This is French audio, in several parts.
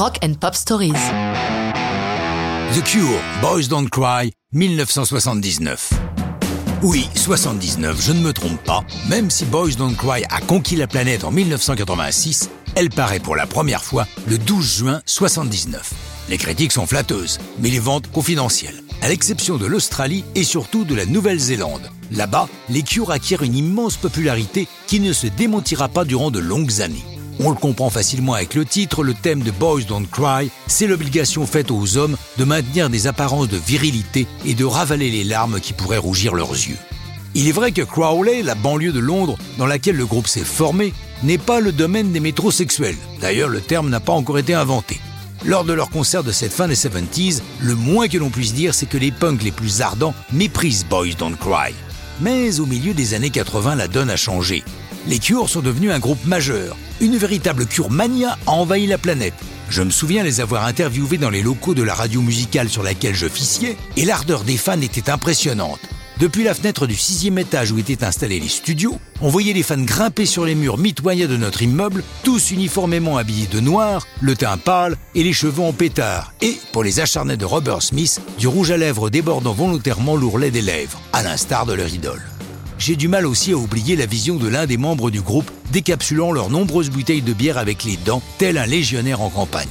Rock and Pop Stories. The Cure, Boys Don't Cry, 1979. Oui, 79, je ne me trompe pas. Même si Boys Don't Cry a conquis la planète en 1986, elle paraît pour la première fois le 12 juin 79. Les critiques sont flatteuses, mais les ventes confidentielles, à l'exception de l'Australie et surtout de la Nouvelle-Zélande. Là-bas, les Cure acquièrent une immense popularité qui ne se démentira pas durant de longues années. On le comprend facilement avec le titre, le thème de Boys Don't Cry, c'est l'obligation faite aux hommes de maintenir des apparences de virilité et de ravaler les larmes qui pourraient rougir leurs yeux. Il est vrai que Crowley, la banlieue de Londres dans laquelle le groupe s'est formé, n'est pas le domaine des métrosexuels. D'ailleurs, le terme n'a pas encore été inventé. Lors de leur concert de cette fin des 70s, le moins que l'on puisse dire, c'est que les punks les plus ardents méprisent Boys Don't Cry. Mais au milieu des années 80, la donne a changé. Les Cures sont devenus un groupe majeur. Une véritable cure mania a envahi la planète. Je me souviens les avoir interviewés dans les locaux de la radio musicale sur laquelle je officiais, et l'ardeur des fans était impressionnante. Depuis la fenêtre du sixième étage où étaient installés les studios, on voyait les fans grimper sur les murs mitoyens de notre immeuble, tous uniformément habillés de noir, le teint pâle et les cheveux en pétard. Et, pour les acharnés de Robert Smith, du rouge à lèvres débordant volontairement l'ourlet des lèvres, à l'instar de leur idole. J'ai du mal aussi à oublier la vision de l'un des membres du groupe décapsulant leurs nombreuses bouteilles de bière avec les dents, tel un légionnaire en campagne.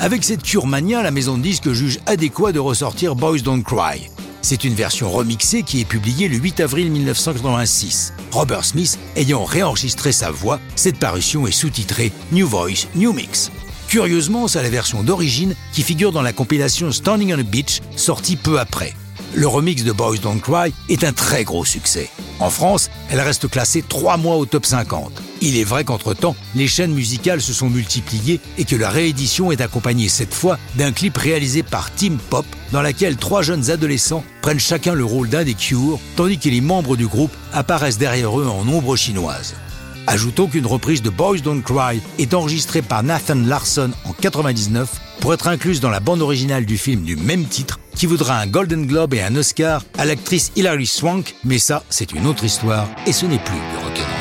Avec cette cure mania, la maison de disques juge adéquat de ressortir Boys Don't Cry. C'est une version remixée qui est publiée le 8 avril 1986. Robert Smith ayant réenregistré sa voix, cette parution est sous-titrée New Voice, New Mix. Curieusement, c'est la version d'origine qui figure dans la compilation Standing on a Beach, sortie peu après. Le remix de Boys Don't Cry est un très gros succès. En France, elle reste classée trois mois au top 50. Il est vrai qu'entre-temps, les chaînes musicales se sont multipliées et que la réédition est accompagnée cette fois d'un clip réalisé par Team Pop dans laquelle trois jeunes adolescents prennent chacun le rôle d'un des Cure tandis que les membres du groupe apparaissent derrière eux en ombre chinoise. Ajoutons qu'une reprise de Boys Don't Cry est enregistrée par Nathan Larson en 99 pour être incluse dans la bande originale du film du même titre qui voudra un Golden Globe et un Oscar à l'actrice Hilary Swank, mais ça, c'est une autre histoire et ce n'est plus du rock'n'roll.